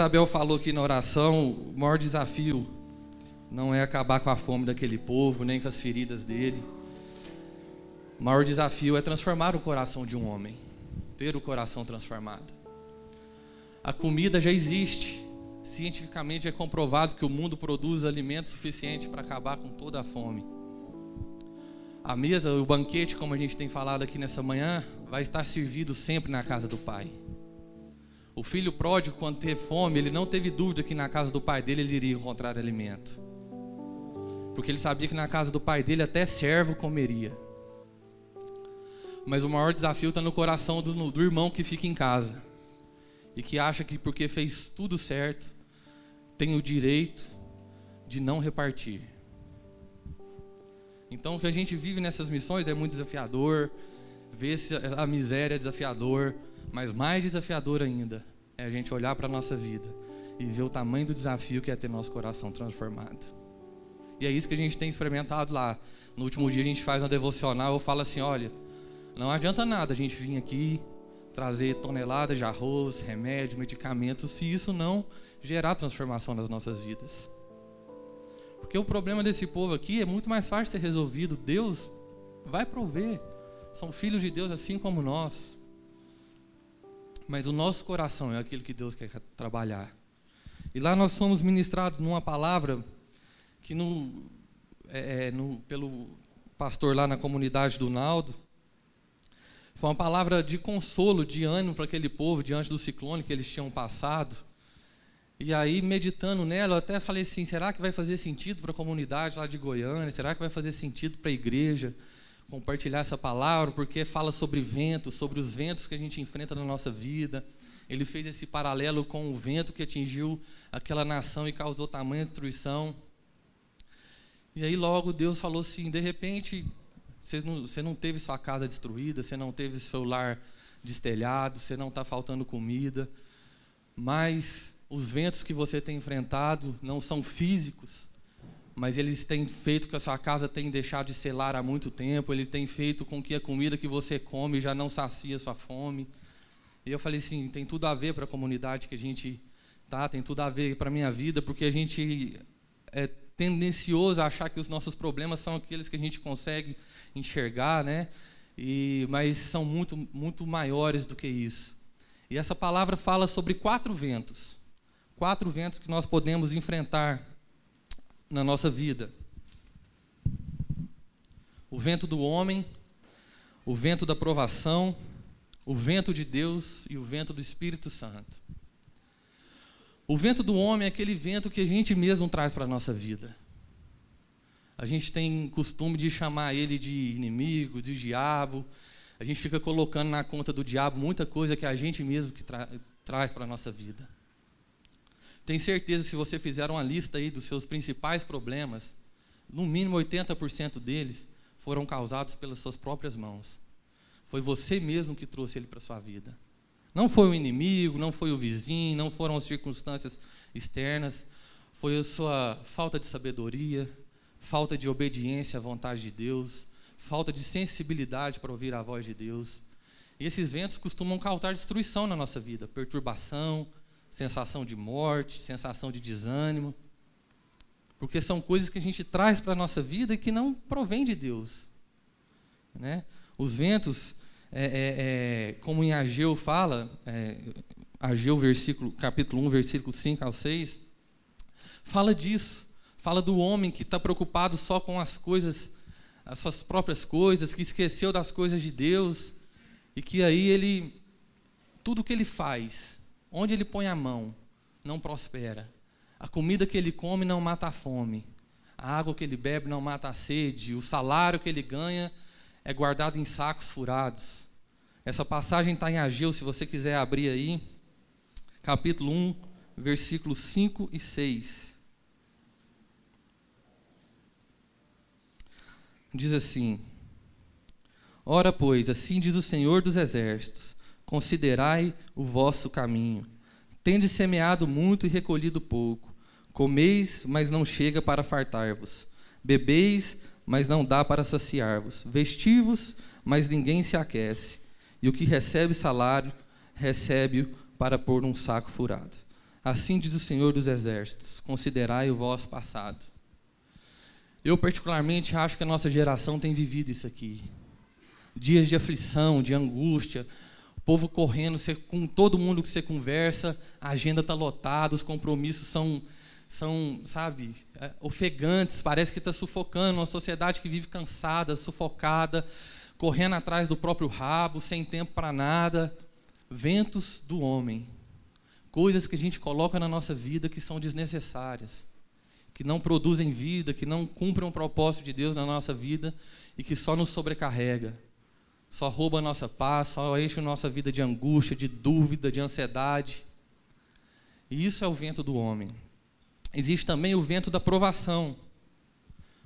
Isabel falou aqui na oração, o maior desafio não é acabar com a fome daquele povo, nem com as feridas dele. O maior desafio é transformar o coração de um homem, ter o coração transformado. A comida já existe. Cientificamente é comprovado que o mundo produz alimento suficiente para acabar com toda a fome. A mesa, o banquete, como a gente tem falado aqui nessa manhã, vai estar servido sempre na casa do Pai. O filho pródigo, quando teve fome, ele não teve dúvida que na casa do pai dele ele iria encontrar alimento. Porque ele sabia que na casa do pai dele até servo comeria. Mas o maior desafio está no coração do, do irmão que fica em casa e que acha que porque fez tudo certo, tem o direito de não repartir. Então, o que a gente vive nessas missões é muito desafiador, ver a miséria é desafiador, mas mais desafiador ainda é a gente olhar para a nossa vida e ver o tamanho do desafio que é ter nosso coração transformado. E é isso que a gente tem experimentado lá. No último dia a gente faz uma devocional, eu falo assim, olha, não adianta nada a gente vir aqui trazer toneladas de arroz, remédio, medicamentos, se isso não gerar transformação nas nossas vidas. Porque o problema desse povo aqui é muito mais fácil ser resolvido. Deus vai prover. São filhos de Deus assim como nós. Mas o nosso coração é aquilo que Deus quer trabalhar. E lá nós somos ministrados numa palavra que no, é, é no, pelo pastor lá na comunidade do Naldo, foi uma palavra de consolo, de ânimo para aquele povo diante do ciclone que eles tinham passado. E aí, meditando nela, eu até falei assim: será que vai fazer sentido para a comunidade lá de Goiânia? Será que vai fazer sentido para a igreja compartilhar essa palavra? Porque fala sobre ventos, sobre os ventos que a gente enfrenta na nossa vida. Ele fez esse paralelo com o vento que atingiu aquela nação e causou tamanha destruição. E aí, logo, Deus falou assim: de repente, você não, você não teve sua casa destruída, você não teve seu lar destelhado, você não está faltando comida, mas os ventos que você tem enfrentado não são físicos, mas eles têm feito que a sua casa tenha deixado de selar há muito tempo, eles têm feito com que a comida que você come já não sacia sua fome. E eu falei assim, tem tudo a ver para a comunidade que a gente tá, tem tudo a ver para a minha vida, porque a gente é tendencioso a achar que os nossos problemas são aqueles que a gente consegue enxergar, né? E, mas são muito, muito maiores do que isso. E essa palavra fala sobre quatro ventos quatro ventos que nós podemos enfrentar na nossa vida: o vento do homem, o vento da provação, o vento de Deus e o vento do Espírito Santo. O vento do homem é aquele vento que a gente mesmo traz para a nossa vida. A gente tem costume de chamar ele de inimigo, de diabo. A gente fica colocando na conta do diabo muita coisa que é a gente mesmo que tra traz para a nossa vida. Tenho certeza se você fizer uma lista aí dos seus principais problemas, no mínimo 80% deles foram causados pelas suas próprias mãos. Foi você mesmo que trouxe ele para sua vida. Não foi o inimigo, não foi o vizinho, não foram as circunstâncias externas, foi a sua falta de sabedoria, falta de obediência à vontade de Deus, falta de sensibilidade para ouvir a voz de Deus. E esses ventos costumam causar destruição na nossa vida, perturbação, sensação de morte, sensação de desânimo, porque são coisas que a gente traz para a nossa vida e que não provém de Deus. Né? Os ventos, é, é, é, como em Ageu fala, é, Ageu versículo, capítulo 1, versículo 5 ao 6, fala disso, fala do homem que está preocupado só com as coisas, as suas próprias coisas, que esqueceu das coisas de Deus, e que aí ele, tudo que ele faz, Onde ele põe a mão, não prospera. A comida que ele come não mata a fome. A água que ele bebe não mata a sede. O salário que ele ganha é guardado em sacos furados. Essa passagem está em Ageu, se você quiser abrir aí. Capítulo 1, versículos 5 e 6. Diz assim: Ora, pois, assim diz o Senhor dos Exércitos: Considerai o vosso caminho. Tendes semeado muito e recolhido pouco. Comeis, mas não chega para fartar-vos. Bebeis, mas não dá para saciar-vos. Vestivos, mas ninguém se aquece. E o que recebe salário, recebe-o para pôr num saco furado. Assim diz o Senhor dos Exércitos: considerai o vosso passado. Eu, particularmente, acho que a nossa geração tem vivido isso aqui. Dias de aflição, de angústia, o povo correndo, você, com todo mundo que você conversa, a agenda está lotada, os compromissos são, são sabe, é, ofegantes, parece que está sufocando, uma sociedade que vive cansada, sufocada, correndo atrás do próprio rabo, sem tempo para nada. Ventos do homem, coisas que a gente coloca na nossa vida que são desnecessárias que não produzem vida, que não cumprem o propósito de Deus na nossa vida e que só nos sobrecarrega, só rouba a nossa paz, só enche a nossa vida de angústia, de dúvida, de ansiedade. E isso é o vento do homem. Existe também o vento da provação.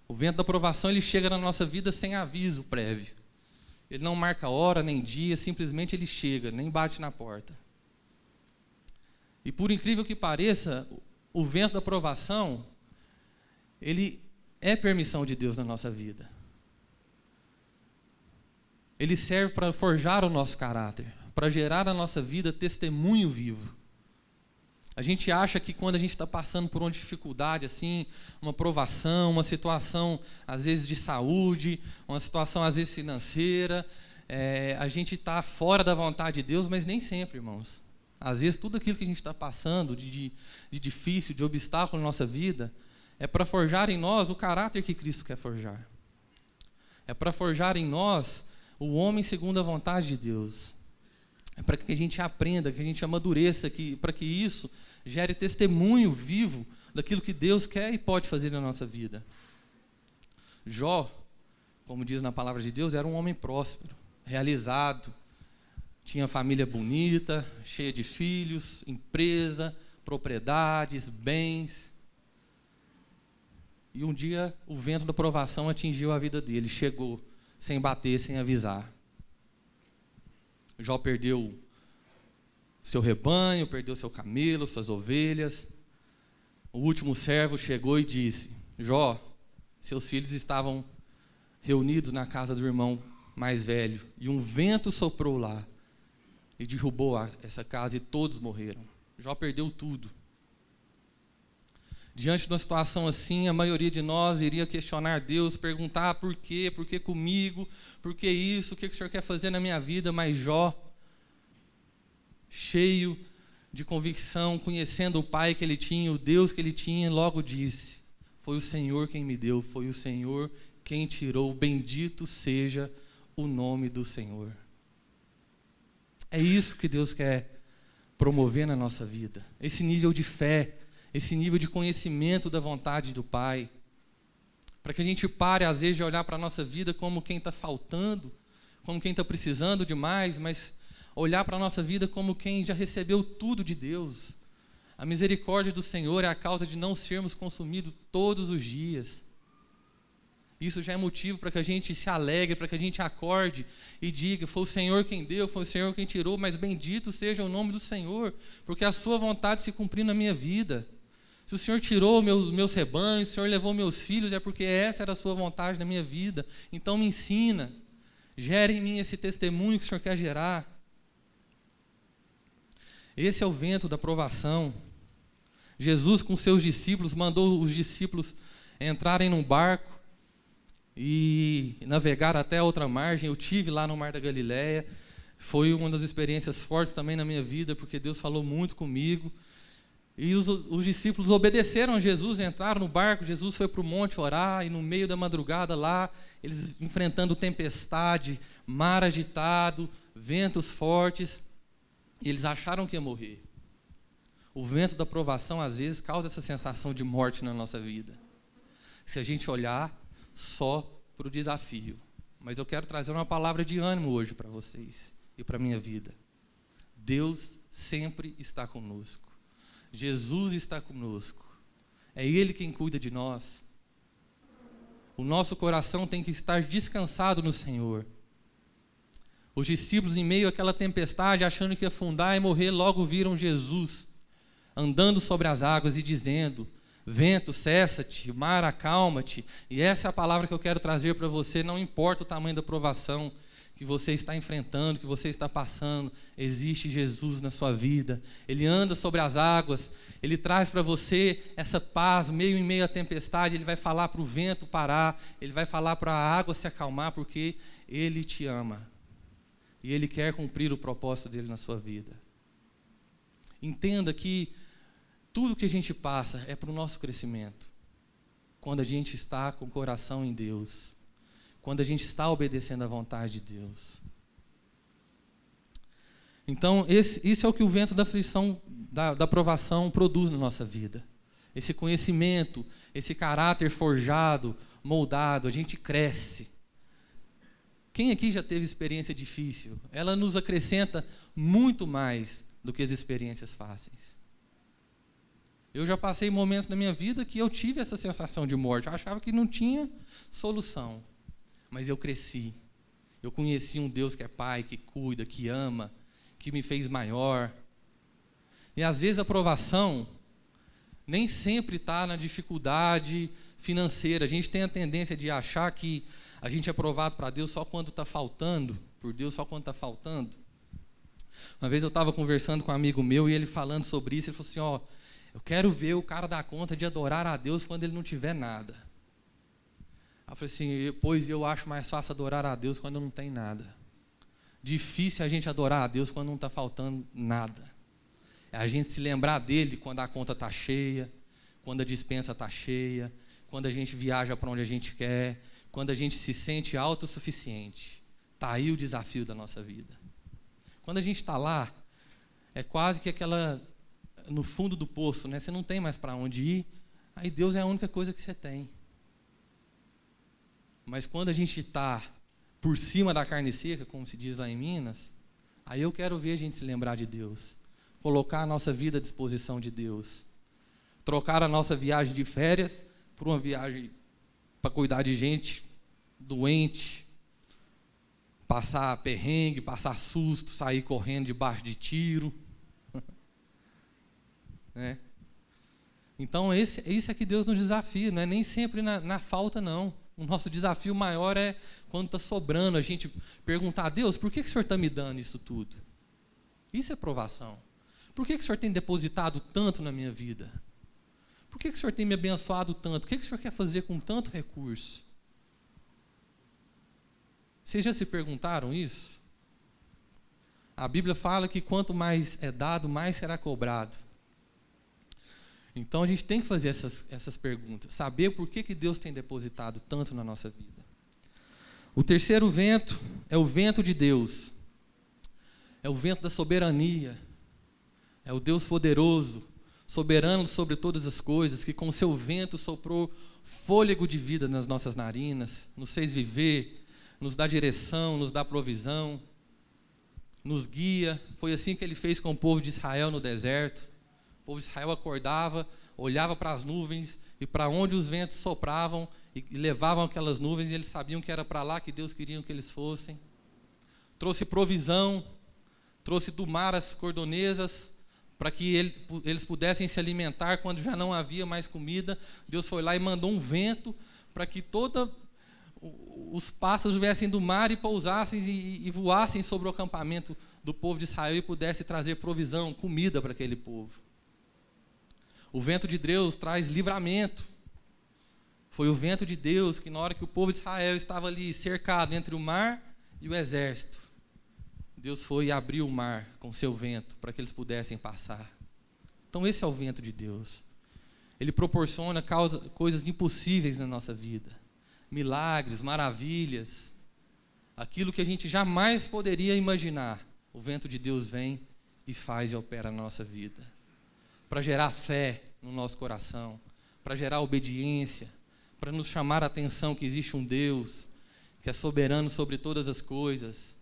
O vento da provação ele chega na nossa vida sem aviso prévio. Ele não marca hora nem dia, simplesmente ele chega, nem bate na porta. E por incrível que pareça, o vento da provação ele é permissão de Deus na nossa vida. Ele serve para forjar o nosso caráter, para gerar na nossa vida testemunho vivo. A gente acha que quando a gente está passando por uma dificuldade, assim, uma provação, uma situação às vezes de saúde, uma situação às vezes financeira, é, a gente está fora da vontade de Deus, mas nem sempre, irmãos. Às vezes tudo aquilo que a gente está passando de, de, de difícil, de obstáculo na nossa vida, é para forjar em nós o caráter que Cristo quer forjar. É para forjar em nós o homem segundo a vontade de Deus. É para que a gente aprenda, que a gente amadureça, que, para que isso gere testemunho vivo daquilo que Deus quer e pode fazer na nossa vida. Jó, como diz na palavra de Deus, era um homem próspero, realizado, tinha família bonita, cheia de filhos, empresa, propriedades, bens. E um dia o vento da provação atingiu a vida dele, chegou sem bater, sem avisar. Jó perdeu seu rebanho, perdeu seu camelo, suas ovelhas. O último servo chegou e disse: Jó, seus filhos estavam reunidos na casa do irmão mais velho, e um vento soprou lá e derrubou essa casa e todos morreram. Jó perdeu tudo. Diante de uma situação assim, a maioria de nós iria questionar Deus, perguntar por quê, por que comigo, por que isso, o que o Senhor quer fazer na minha vida, mas Jó, cheio de convicção, conhecendo o Pai que ele tinha, o Deus que ele tinha, logo disse: Foi o Senhor quem me deu, foi o Senhor quem tirou, bendito seja o nome do Senhor. É isso que Deus quer promover na nossa vida, esse nível de fé esse nível de conhecimento da vontade do Pai. Para que a gente pare, às vezes, de olhar para a nossa vida como quem está faltando, como quem está precisando de mais, mas olhar para a nossa vida como quem já recebeu tudo de Deus. A misericórdia do Senhor é a causa de não sermos consumidos todos os dias. Isso já é motivo para que a gente se alegre, para que a gente acorde e diga: foi o Senhor quem deu, foi o Senhor quem tirou, mas bendito seja o nome do Senhor, porque a Sua vontade se cumpriu na minha vida. Se o Senhor tirou meus, meus rebanhos, o Senhor levou meus filhos, é porque essa era a sua vontade na minha vida. Então me ensina. Gere em mim esse testemunho que o Senhor quer gerar. Esse é o vento da provação. Jesus, com seus discípulos, mandou os discípulos entrarem num barco e navegar até a outra margem. Eu tive lá no Mar da Galileia. Foi uma das experiências fortes também na minha vida, porque Deus falou muito comigo. E os, os, discípulos obedeceram a Jesus, entraram no barco. Jesus foi para o monte orar, e no meio da madrugada lá, eles enfrentando tempestade, mar agitado, ventos fortes, eles acharam que ia morrer. O vento da provação, às vezes, causa essa sensação de morte na nossa vida. Se a gente olhar só para o desafio. Mas eu quero trazer uma palavra de ânimo hoje para vocês e para a minha vida. Deus sempre está conosco. Jesus está conosco. É Ele quem cuida de nós. O nosso coração tem que estar descansado no Senhor. Os discípulos, em meio àquela tempestade, achando que ia afundar e morrer, logo viram Jesus andando sobre as águas e dizendo: Vento, cessa-te, mar, acalma-te. E essa é a palavra que eu quero trazer para você, não importa o tamanho da provação que você está enfrentando, que você está passando, existe Jesus na sua vida. Ele anda sobre as águas, ele traz para você essa paz, meio em meio à tempestade. Ele vai falar para o vento parar, ele vai falar para a água se acalmar, porque ele te ama e ele quer cumprir o propósito dele na sua vida. Entenda que tudo que a gente passa é para o nosso crescimento. Quando a gente está com o coração em Deus quando a gente está obedecendo à vontade de Deus. Então, esse, isso é o que o vento da aflição, da, da provação produz na nossa vida. Esse conhecimento, esse caráter forjado, moldado, a gente cresce. Quem aqui já teve experiência difícil? Ela nos acrescenta muito mais do que as experiências fáceis. Eu já passei momentos na minha vida que eu tive essa sensação de morte. Eu achava que não tinha solução mas eu cresci. Eu conheci um Deus que é Pai, que cuida, que ama, que me fez maior. E às vezes a provação nem sempre está na dificuldade financeira. A gente tem a tendência de achar que a gente é provado para Deus só quando está faltando, por Deus só quando está faltando. Uma vez eu estava conversando com um amigo meu e ele falando sobre isso, ele falou assim: Ó, eu quero ver o cara dar conta de adorar a Deus quando ele não tiver nada. Eu falei assim, pois eu acho mais fácil adorar a Deus quando não tem nada. Difícil a gente adorar a Deus quando não está faltando nada. É a gente se lembrar dele quando a conta está cheia, quando a dispensa está cheia, quando a gente viaja para onde a gente quer, quando a gente se sente autossuficiente. Está aí o desafio da nossa vida. Quando a gente está lá, é quase que aquela no fundo do poço, né? Você não tem mais para onde ir. Aí Deus é a única coisa que você tem. Mas quando a gente está por cima da carne seca, como se diz lá em Minas, aí eu quero ver a gente se lembrar de Deus. Colocar a nossa vida à disposição de Deus. Trocar a nossa viagem de férias por uma viagem para cuidar de gente doente, passar perrengue, passar susto, sair correndo debaixo de tiro. né? Então, esse, isso é que Deus nos desafia, não é nem sempre na, na falta, não. O nosso desafio maior é quando está sobrando, a gente perguntar a Deus, por que, que o Senhor está me dando isso tudo? Isso é provação. Por que, que o Senhor tem depositado tanto na minha vida? Por que, que o Senhor tem me abençoado tanto? O que, que o Senhor quer fazer com tanto recurso? Vocês já se perguntaram isso? A Bíblia fala que quanto mais é dado, mais será cobrado. Então a gente tem que fazer essas, essas perguntas, saber por que, que Deus tem depositado tanto na nossa vida. O terceiro vento é o vento de Deus, é o vento da soberania, é o Deus poderoso, soberano sobre todas as coisas, que com seu vento soprou fôlego de vida nas nossas narinas, nos fez viver, nos dá direção, nos dá provisão, nos guia. Foi assim que ele fez com o povo de Israel no deserto. O povo de Israel acordava, olhava para as nuvens e para onde os ventos sopravam e levavam aquelas nuvens, e eles sabiam que era para lá que Deus queria que eles fossem. Trouxe provisão, trouxe do mar as cordonesas, para que ele, eles pudessem se alimentar quando já não havia mais comida. Deus foi lá e mandou um vento para que toda os pássaros viessem do mar e pousassem e, e voassem sobre o acampamento do povo de Israel e pudesse trazer provisão, comida para aquele povo. O vento de Deus traz livramento. Foi o vento de Deus que, na hora que o povo de Israel estava ali cercado entre o mar e o exército, Deus foi abriu o mar com seu vento para que eles pudessem passar. Então, esse é o vento de Deus. Ele proporciona causa, coisas impossíveis na nossa vida, milagres, maravilhas, aquilo que a gente jamais poderia imaginar. O vento de Deus vem e faz e opera na nossa vida para gerar fé no nosso coração, para gerar obediência, para nos chamar a atenção que existe um Deus que é soberano sobre todas as coisas.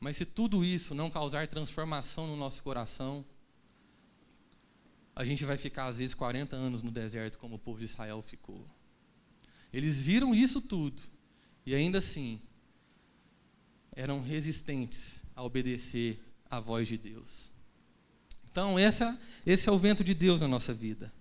Mas se tudo isso não causar transformação no nosso coração, a gente vai ficar às vezes 40 anos no deserto como o povo de Israel ficou. Eles viram isso tudo e ainda assim eram resistentes a obedecer à voz de Deus. Então, essa, esse é o vento de Deus na nossa vida.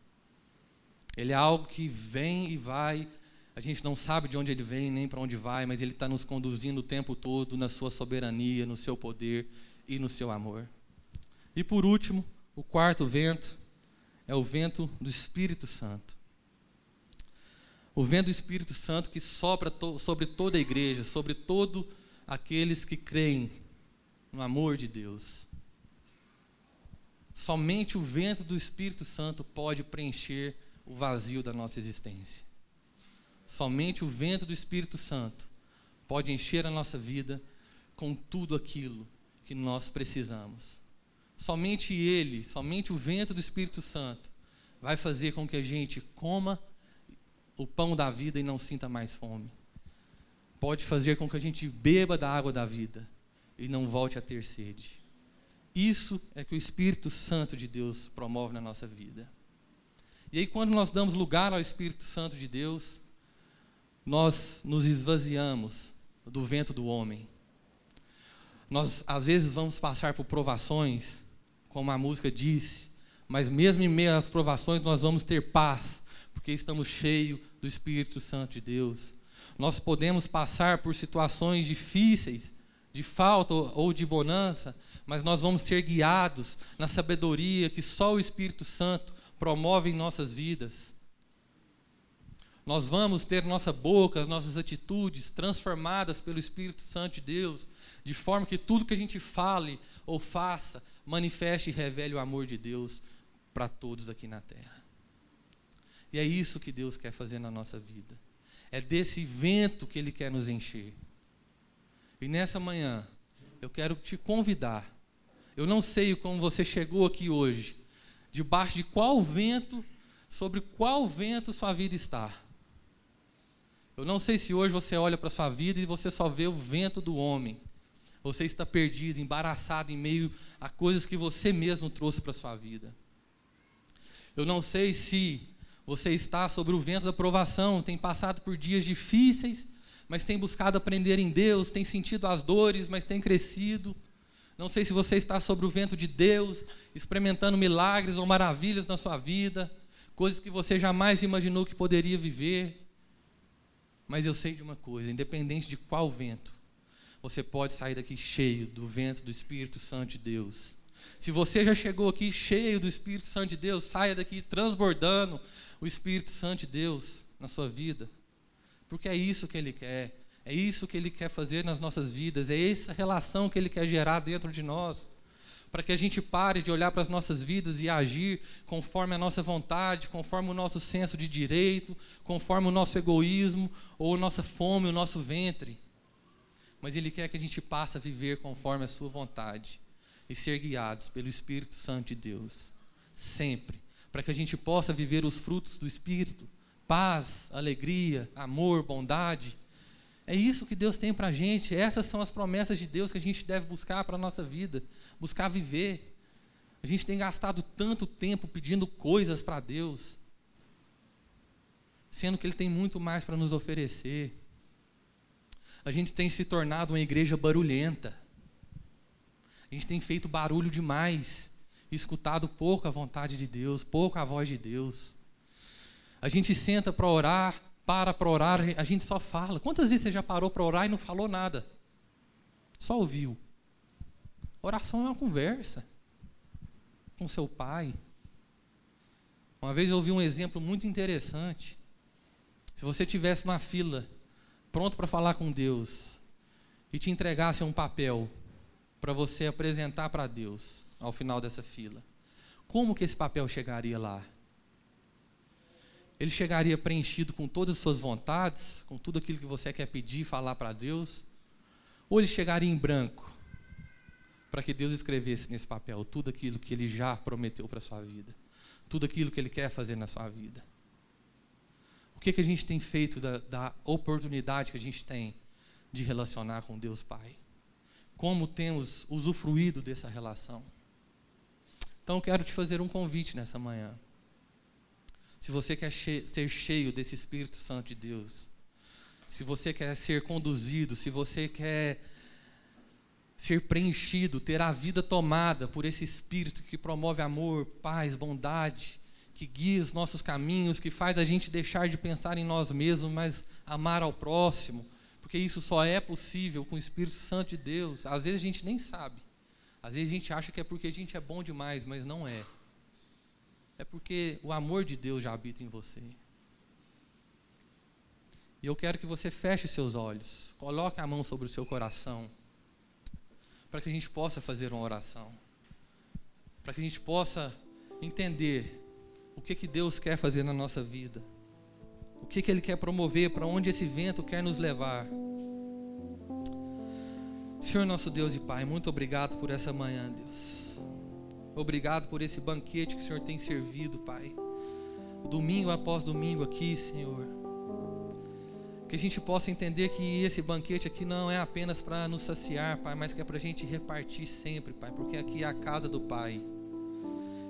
Ele é algo que vem e vai. A gente não sabe de onde ele vem nem para onde vai, mas ele está nos conduzindo o tempo todo na sua soberania, no seu poder e no seu amor. E por último, o quarto vento é o vento do Espírito Santo. O vento do Espírito Santo que sopra to sobre toda a igreja, sobre todos aqueles que creem no amor de Deus. Somente o vento do Espírito Santo pode preencher o vazio da nossa existência. Somente o vento do Espírito Santo pode encher a nossa vida com tudo aquilo que nós precisamos. Somente Ele, somente o vento do Espírito Santo vai fazer com que a gente coma o pão da vida e não sinta mais fome. Pode fazer com que a gente beba da água da vida e não volte a ter sede. Isso é que o Espírito Santo de Deus promove na nossa vida. E aí, quando nós damos lugar ao Espírito Santo de Deus, nós nos esvaziamos do vento do homem. Nós, às vezes, vamos passar por provações, como a música disse, mas mesmo em meio às provações, nós vamos ter paz, porque estamos cheios do Espírito Santo de Deus. Nós podemos passar por situações difíceis, de falta ou de bonança, mas nós vamos ser guiados na sabedoria que só o Espírito Santo promove em nossas vidas. Nós vamos ter nossa boca, as nossas atitudes transformadas pelo Espírito Santo de Deus, de forma que tudo que a gente fale ou faça manifeste e revele o amor de Deus para todos aqui na terra. E é isso que Deus quer fazer na nossa vida. É desse vento que Ele quer nos encher. E nessa manhã, eu quero te convidar. Eu não sei como você chegou aqui hoje, debaixo de qual vento, sobre qual vento sua vida está. Eu não sei se hoje você olha para sua vida e você só vê o vento do homem. Você está perdido, embaraçado em meio a coisas que você mesmo trouxe para sua vida. Eu não sei se você está sobre o vento da provação, tem passado por dias difíceis, mas tem buscado aprender em Deus, tem sentido as dores, mas tem crescido. Não sei se você está sobre o vento de Deus, experimentando milagres ou maravilhas na sua vida, coisas que você jamais imaginou que poderia viver. Mas eu sei de uma coisa: independente de qual vento, você pode sair daqui cheio do vento do Espírito Santo de Deus. Se você já chegou aqui cheio do Espírito Santo de Deus, saia daqui transbordando o Espírito Santo de Deus na sua vida. Porque é isso que Ele quer. É isso que Ele quer fazer nas nossas vidas. É essa relação que Ele quer gerar dentro de nós. Para que a gente pare de olhar para as nossas vidas e agir conforme a nossa vontade, conforme o nosso senso de direito, conforme o nosso egoísmo ou nossa fome, o nosso ventre. Mas Ele quer que a gente passe a viver conforme a Sua vontade e ser guiados pelo Espírito Santo de Deus. Sempre para que a gente possa viver os frutos do Espírito: paz, alegria, amor, bondade. É isso que Deus tem para a gente, essas são as promessas de Deus que a gente deve buscar para a nossa vida, buscar viver. A gente tem gastado tanto tempo pedindo coisas para Deus, sendo que Ele tem muito mais para nos oferecer. A gente tem se tornado uma igreja barulhenta. A gente tem feito barulho demais escutado pouco a vontade de Deus, pouco a voz de Deus. A gente senta para orar, para para orar, a gente só fala. Quantas vezes você já parou para orar e não falou nada? Só ouviu. Oração é uma conversa com seu pai. Uma vez eu ouvi um exemplo muito interessante. Se você tivesse uma fila pronto para falar com Deus e te entregasse um papel para você apresentar para Deus, ao final dessa fila. Como que esse papel chegaria lá? Ele chegaria preenchido com todas as suas vontades, com tudo aquilo que você quer pedir, falar para Deus? Ou ele chegaria em branco, para que Deus escrevesse nesse papel tudo aquilo que ele já prometeu para a sua vida, tudo aquilo que ele quer fazer na sua vida? O que, que a gente tem feito da, da oportunidade que a gente tem de relacionar com Deus Pai? Como temos usufruído dessa relação? Então quero te fazer um convite nessa manhã. Se você quer ser cheio desse Espírito Santo de Deus, se você quer ser conduzido, se você quer ser preenchido, ter a vida tomada por esse Espírito que promove amor, paz, bondade, que guia os nossos caminhos, que faz a gente deixar de pensar em nós mesmos, mas amar ao próximo, porque isso só é possível com o Espírito Santo de Deus. Às vezes a gente nem sabe, às vezes a gente acha que é porque a gente é bom demais, mas não é. É porque o amor de Deus já habita em você. E eu quero que você feche seus olhos, coloque a mão sobre o seu coração, para que a gente possa fazer uma oração, para que a gente possa entender o que, que Deus quer fazer na nossa vida, o que, que Ele quer promover, para onde esse vento quer nos levar. Senhor nosso Deus e Pai, muito obrigado por essa manhã, Deus. Obrigado por esse banquete que o Senhor tem servido, Pai. Domingo após domingo aqui, Senhor. Que a gente possa entender que esse banquete aqui não é apenas para nos saciar, Pai, mas que é para a gente repartir sempre, Pai, porque aqui é a casa do Pai.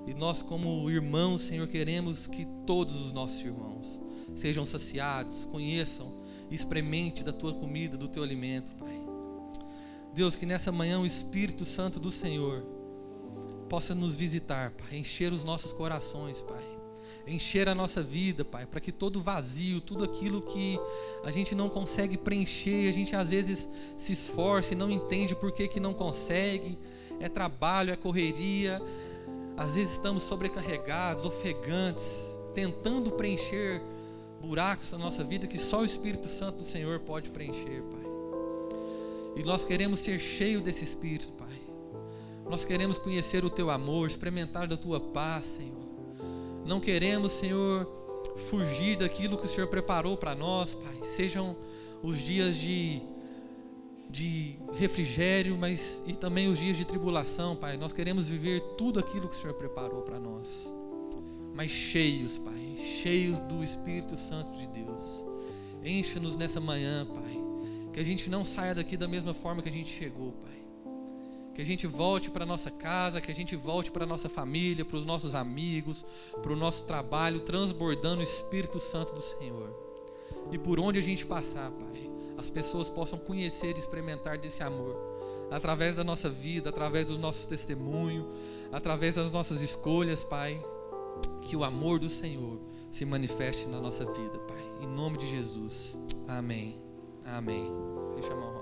E nós, como irmãos, Senhor, queremos que todos os nossos irmãos sejam saciados, conheçam, experimente da tua comida, do teu alimento, Pai. Deus, que nessa manhã o Espírito Santo do Senhor possa nos visitar, Pai, encher os nossos corações, Pai. Encher a nossa vida, Pai, para que todo vazio, tudo aquilo que a gente não consegue preencher, a gente às vezes se esforça e não entende por que, que não consegue, é trabalho, é correria, às vezes estamos sobrecarregados, ofegantes, tentando preencher buracos na nossa vida que só o Espírito Santo do Senhor pode preencher, Pai. E nós queremos ser cheios desse Espírito. Nós queremos conhecer o Teu amor, experimentar da Tua paz, Senhor. Não queremos, Senhor, fugir daquilo que o Senhor preparou para nós, Pai. Sejam os dias de de refrigério, mas e também os dias de tribulação, Pai. Nós queremos viver tudo aquilo que o Senhor preparou para nós. Mas cheios, Pai, cheios do Espírito Santo de Deus. Encha-nos nessa manhã, Pai. Que a gente não saia daqui da mesma forma que a gente chegou, Pai. Que a gente volte para nossa casa, que a gente volte para nossa família, para os nossos amigos, para o nosso trabalho, transbordando o Espírito Santo do Senhor. E por onde a gente passar, Pai, as pessoas possam conhecer e experimentar desse amor, através da nossa vida, através do nosso testemunho, através das nossas escolhas, Pai. Que o amor do Senhor se manifeste na nossa vida, Pai. Em nome de Jesus. Amém. Amém. Deixa eu chamar o